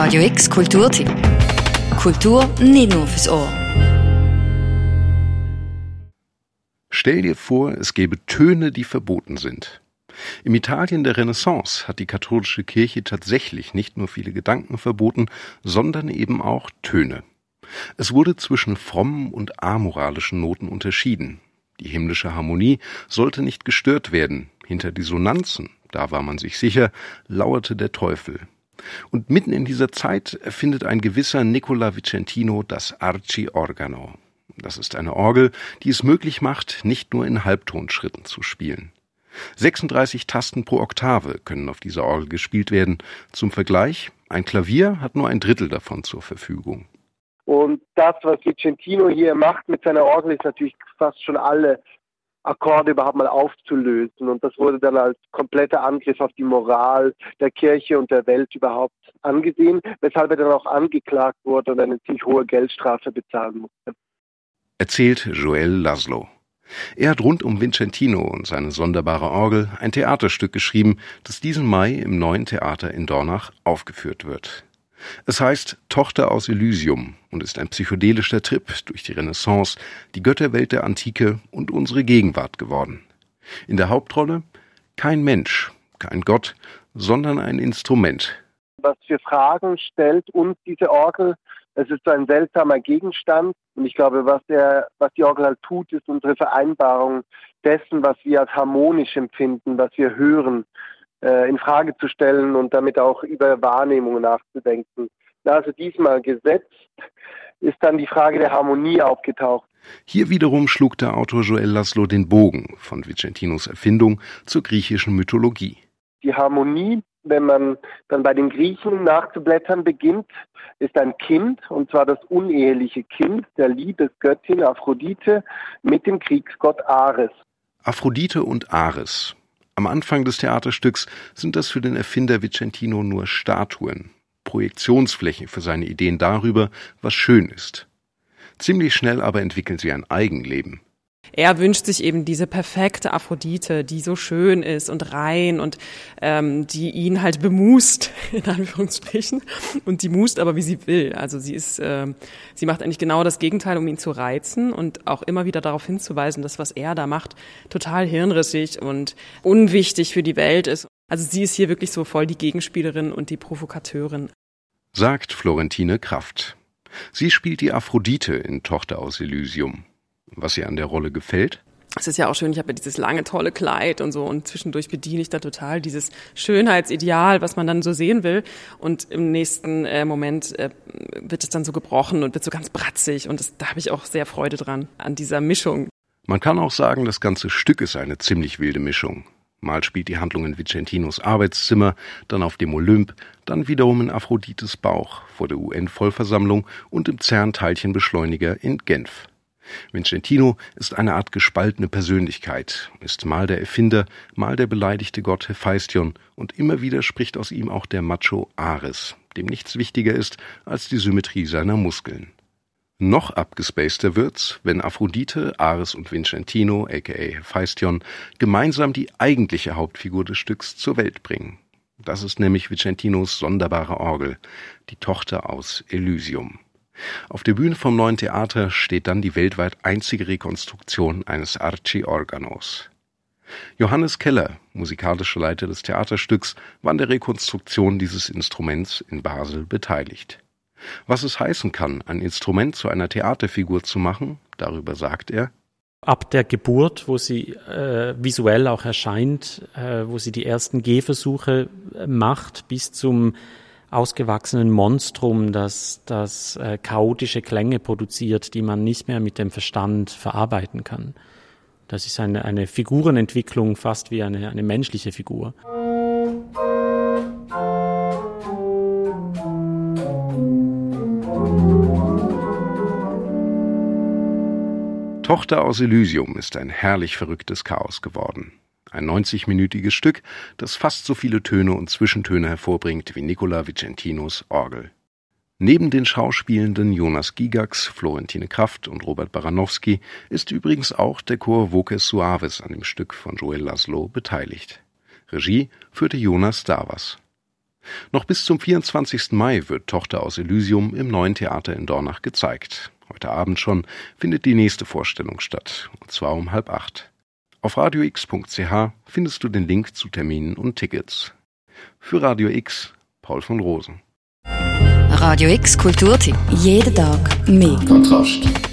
Radio X Kulturtipp. Kultur nicht nur fürs Ohr. Stell dir vor, es gäbe Töne, die verboten sind. Im Italien der Renaissance hat die katholische Kirche tatsächlich nicht nur viele Gedanken verboten, sondern eben auch Töne. Es wurde zwischen frommen und amoralischen Noten unterschieden. Die himmlische Harmonie sollte nicht gestört werden. Hinter Dissonanzen, da war man sich sicher, lauerte der Teufel. Und mitten in dieser Zeit erfindet ein gewisser Nicola Vicentino das Arci Organo. Das ist eine Orgel, die es möglich macht, nicht nur in Halbtonschritten zu spielen. 36 Tasten pro Oktave können auf dieser Orgel gespielt werden. Zum Vergleich, ein Klavier hat nur ein Drittel davon zur Verfügung. Und das, was Vicentino hier macht mit seiner Orgel, ist natürlich fast schon alle Akkorde überhaupt mal aufzulösen. Und das wurde dann als kompletter Angriff auf die Moral der Kirche und der Welt überhaupt angesehen, weshalb er dann auch angeklagt wurde und eine ziemlich hohe Geldstrafe bezahlen musste. Erzählt Joel Laszlo. Er hat rund um Vincentino und seine sonderbare Orgel ein Theaterstück geschrieben, das diesen Mai im neuen Theater in Dornach aufgeführt wird. Es heißt Tochter aus Elysium und ist ein psychedelischer Trip durch die Renaissance, die Götterwelt der Antike und unsere Gegenwart geworden. In der Hauptrolle kein Mensch, kein Gott, sondern ein Instrument. Was für Fragen stellt uns diese Orgel? Es ist ein seltsamer Gegenstand und ich glaube, was, der, was die Orgel halt tut, ist unsere Vereinbarung dessen, was wir als harmonisch empfinden, was wir hören äh, in Frage zu stellen und damit auch über Wahrnehmungen nachzudenken. Also diesmal gesetzt ist dann die Frage der Harmonie aufgetaucht. Hier wiederum schlug der Autor Joel Laszlo den Bogen von Vicentinos Erfindung zur griechischen Mythologie. Die Harmonie, wenn man dann bei den Griechen nachzublättern beginnt, ist ein Kind, und zwar das uneheliche Kind der Liebesgöttin Aphrodite mit dem Kriegsgott Ares. Aphrodite und Ares, am Anfang des Theaterstücks sind das für den Erfinder Vicentino nur Statuen, Projektionsflächen für seine Ideen darüber, was schön ist. Ziemlich schnell aber entwickeln sie ein Eigenleben. Er wünscht sich eben diese perfekte Aphrodite, die so schön ist und rein und ähm, die ihn halt bemust, in Anführungsstrichen. Und die must aber, wie sie will. Also sie ist, äh, sie macht eigentlich genau das Gegenteil, um ihn zu reizen und auch immer wieder darauf hinzuweisen, dass was er da macht, total hirnrissig und unwichtig für die Welt ist. Also sie ist hier wirklich so voll die Gegenspielerin und die Provokateurin. Sagt Florentine Kraft. Sie spielt die Aphrodite in Tochter aus Elysium was ihr an der Rolle gefällt? Es ist ja auch schön, ich habe ja dieses lange, tolle Kleid und so und zwischendurch bediene ich da total dieses Schönheitsideal, was man dann so sehen will. Und im nächsten äh, Moment äh, wird es dann so gebrochen und wird so ganz bratzig und das, da habe ich auch sehr Freude dran, an dieser Mischung. Man kann auch sagen, das ganze Stück ist eine ziemlich wilde Mischung. Mal spielt die Handlung in Vicentinos Arbeitszimmer, dann auf dem Olymp, dann wiederum in Aphrodites Bauch vor der UN-Vollversammlung und im CERN-Teilchenbeschleuniger in Genf. Vincentino ist eine Art gespaltene Persönlichkeit, ist mal der Erfinder, mal der beleidigte Gott Hephaistion und immer wieder spricht aus ihm auch der Macho Ares, dem nichts wichtiger ist als die Symmetrie seiner Muskeln. Noch abgespaceter wird's, wenn Aphrodite, Ares und Vincentino, aka Hephaistion, gemeinsam die eigentliche Hauptfigur des Stücks zur Welt bringen. Das ist nämlich Vicentinos sonderbare Orgel, die Tochter aus Elysium. Auf der Bühne vom neuen Theater steht dann die weltweit einzige Rekonstruktion eines Arci-Organos. Johannes Keller, musikalischer Leiter des Theaterstücks, war an der Rekonstruktion dieses Instruments in Basel beteiligt. Was es heißen kann, ein Instrument zu einer Theaterfigur zu machen, darüber sagt er, Ab der Geburt, wo sie äh, visuell auch erscheint, äh, wo sie die ersten Gehversuche äh, macht, bis zum ausgewachsenen Monstrum, das, das äh, chaotische Klänge produziert, die man nicht mehr mit dem Verstand verarbeiten kann. Das ist eine, eine Figurenentwicklung fast wie eine, eine menschliche Figur. Tochter aus Elysium ist ein herrlich verrücktes Chaos geworden. Ein 90-minütiges Stück, das fast so viele Töne und Zwischentöne hervorbringt wie Nicola Vicentinos Orgel. Neben den Schauspielenden Jonas Gigax, Florentine Kraft und Robert Baranowski ist übrigens auch der Chor Voces Suaves an dem Stück von Joel Laszlo beteiligt. Regie führte Jonas Davas. Noch bis zum 24. Mai wird Tochter aus Elysium im neuen Theater in Dornach gezeigt. Heute Abend schon findet die nächste Vorstellung statt, und zwar um halb acht. Auf radiox.ch findest du den Link zu Terminen und Tickets. Für Radio X, Paul von Rosen. Radio X Kulturtipp. Jeden Tag mehr. Kontrast.